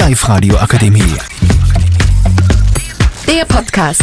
Live-Radio Akademie. Der Podcast.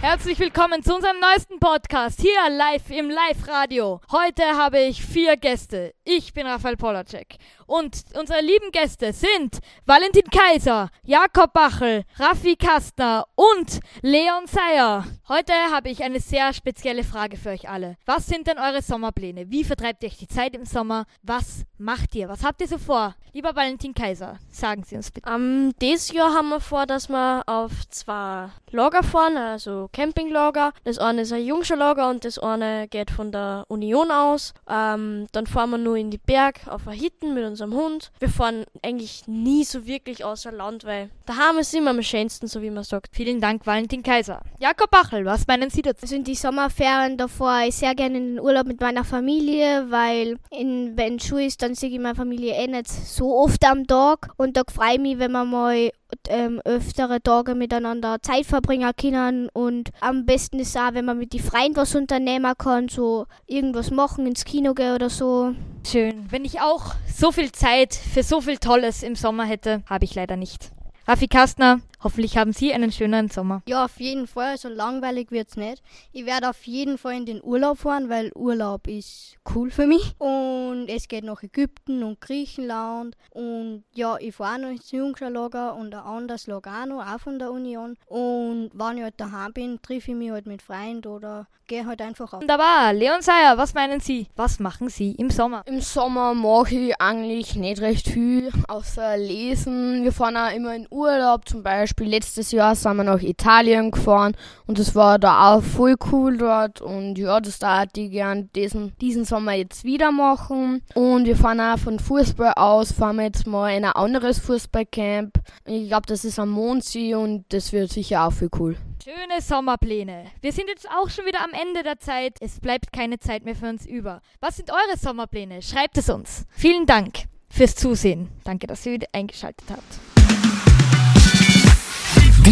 Herzlich willkommen zu unserem neuesten Podcast hier live im Live-Radio. Heute habe ich vier Gäste. Ich bin Raphael Polacek und unsere lieben Gäste sind Valentin Kaiser, Jakob Bachel, Raffi Kastner und Leon Seyer. Heute habe ich eine sehr spezielle Frage für euch alle. Was sind denn eure Sommerpläne? Wie vertreibt ihr euch die Zeit im Sommer? Was macht ihr? Was habt ihr so vor? Lieber Valentin Kaiser, sagen Sie uns bitte. Um, dieses Jahr haben wir vor, dass wir auf zwei Lager fahren, also Campinglager. Das eine ist ein Jungscherlager und das eine geht von der Union aus. Um, dann fahren wir nur in die Berg auf ein Hitten mit unserem Hund. Wir fahren eigentlich nie so wirklich außer Land, weil daheim ist immer am schönsten, so wie man sagt. Vielen Dank, Valentin Kaiser. Jakob Bachel, was meinen Sie dazu? Also in die Sommerferien davor ich sehr gerne in den Urlaub mit meiner Familie, weil in, wenn Schule ist, dann sehe ich meine Familie eh nicht so oft am Tag und da freue ich mich, wenn wir mal ähm, öftere Tage miteinander Zeit verbringen können und am besten ist auch, wenn man mit den Freien was unternehmen kann, so irgendwas machen, ins Kino gehen oder so. Schön. Wenn ich auch so viel Zeit für so viel Tolles im Sommer hätte, habe ich leider nicht. Raffi Kastner, hoffentlich haben Sie einen schönen Sommer. Ja, auf jeden Fall. So langweilig wird's nicht. Ich werde auf jeden Fall in den Urlaub fahren, weil Urlaub ist cool für mich. Und es geht nach Ägypten und Griechenland. Und ja, ich fahre noch ins Jungscherlager und ein anderes Lager auch noch, auch von der Union. Und wenn ich halt daheim bin, treffe ich mich halt mit Freunden oder gehe halt einfach auf. Wunderbar. Leon Seyer, was meinen Sie? Was machen Sie im Sommer? Im Sommer mache ich eigentlich nicht recht viel, außer lesen. Wir fahren auch immer in Urlaub. Zum Beispiel letztes Jahr sind wir nach Italien gefahren und es war da auch voll cool dort. Und ja, das da ich gern diesen, diesen Sommer jetzt wieder machen. Und wir fahren auch von Fußball aus, fahren wir jetzt mal in ein anderes Fußballcamp. Ich glaube, das ist am Mondsee und das wird sicher auch viel cool. Schöne Sommerpläne. Wir sind jetzt auch schon wieder am Ende der Zeit. Es bleibt keine Zeit mehr für uns über. Was sind eure Sommerpläne? Schreibt es uns. Vielen Dank fürs Zusehen. Danke, dass ihr wieder eingeschaltet habt.